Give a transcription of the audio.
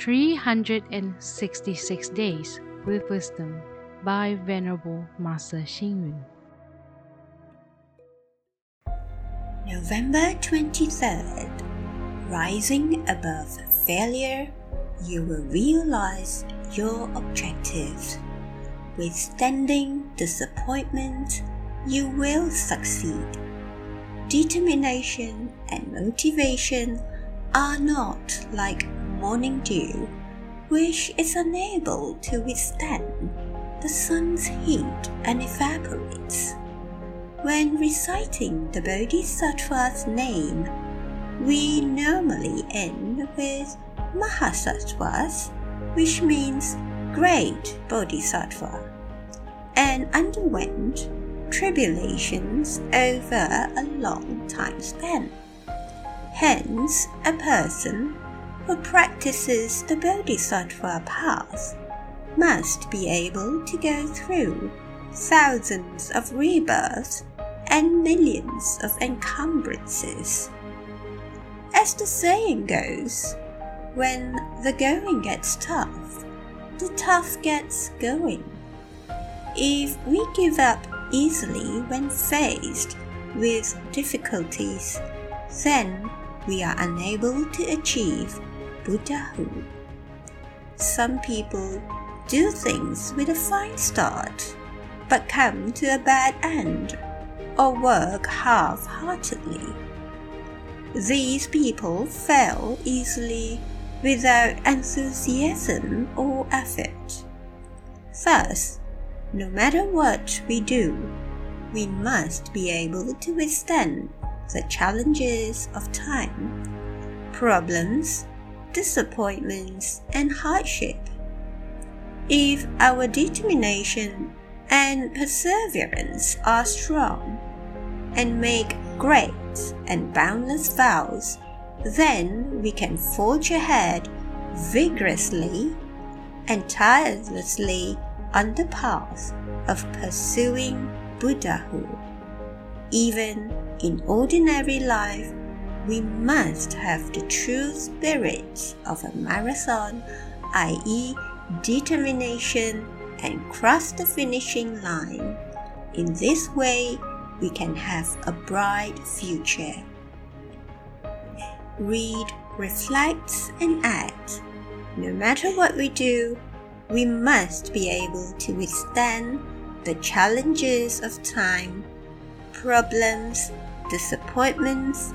366 Days with Wisdom by Venerable Master Xing Yun. November 23rd. Rising above failure, you will realize your objectives. Withstanding disappointment, you will succeed. Determination and motivation are not like morning dew, which is unable to withstand the sun's heat and evaporates. When reciting the Bodhisattva's name, we normally end with Mahasattvas, which means great Bodhisattva, and underwent tribulations over a long time span. Hence, a person who practices the Bodhisattva path must be able to go through thousands of rebirths and millions of encumbrances. As the saying goes, when the going gets tough, the tough gets going. If we give up easily when faced with difficulties, then we are unable to achieve Buddhahood. Some people do things with a fine start, but come to a bad end, or work half heartedly. These people fail easily without enthusiasm or effort. Thus, no matter what we do, we must be able to withstand the challenges of time, problems, disappointments, and hardship. If our determination and perseverance are strong, and make great and boundless vows, then we can forge ahead vigorously and tirelessly on the path of pursuing Buddhahood. Even in ordinary life, we must have the true spirit of a marathon, i.e., determination and cross the finishing line. In this way, we can have a bright future. Read, reflect, and act. No matter what we do, we must be able to withstand the challenges of time, problems, disappointments,